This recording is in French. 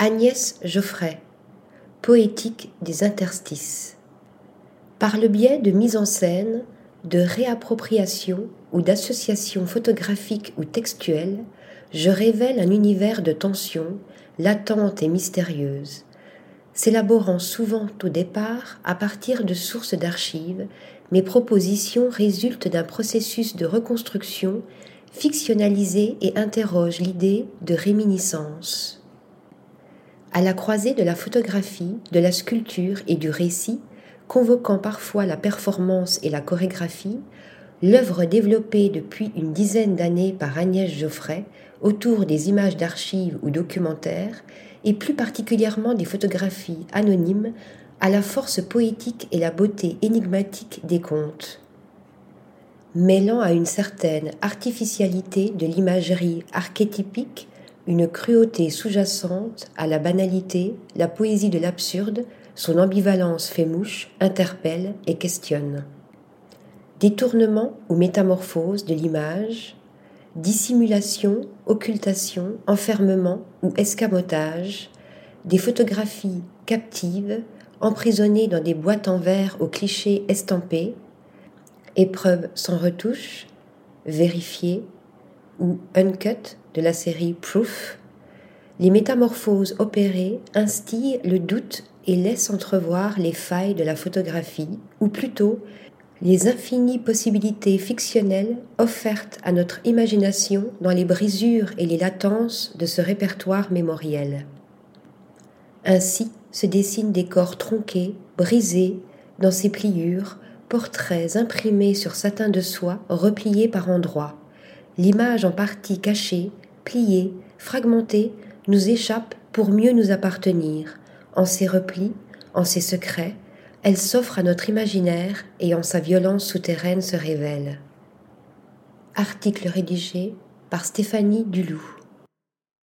Agnès Geoffrey, poétique des interstices. Par le biais de mise en scène, de réappropriation ou d'association photographique ou textuelle, je révèle un univers de tension, latente et mystérieuse, s'élaborant souvent au départ à partir de sources d'archives, mes propositions résultent d'un processus de reconstruction fictionnalisé et interroge l'idée de réminiscence. À la croisée de la photographie, de la sculpture et du récit, convoquant parfois la performance et la chorégraphie, l'œuvre développée depuis une dizaine d'années par Agnès Geoffrey autour des images d'archives ou documentaires, et plus particulièrement des photographies anonymes, à la force poétique et la beauté énigmatique des contes. Mêlant à une certaine artificialité de l'imagerie archétypique, une cruauté sous-jacente à la banalité, la poésie de l'absurde, son ambivalence fait mouche, interpelle et questionne. Détournement ou métamorphose de l'image, dissimulation, occultation, enfermement ou escamotage, des photographies captives, emprisonnées dans des boîtes en verre aux clichés estampés, épreuves sans retouche, vérifiées ou uncut de la série Proof, les métamorphoses opérées instillent le doute et laissent entrevoir les failles de la photographie, ou plutôt les infinies possibilités fictionnelles offertes à notre imagination dans les brisures et les latences de ce répertoire mémoriel. Ainsi se dessinent des corps tronqués, brisés, dans ces pliures, portraits imprimés sur satin de soie, repliés par endroits. L'image en partie cachée, pliée, fragmentée, nous échappe pour mieux nous appartenir. En ses replis, en ses secrets, elle s'offre à notre imaginaire et en sa violence souterraine se révèle. Article rédigé par Stéphanie Duloup.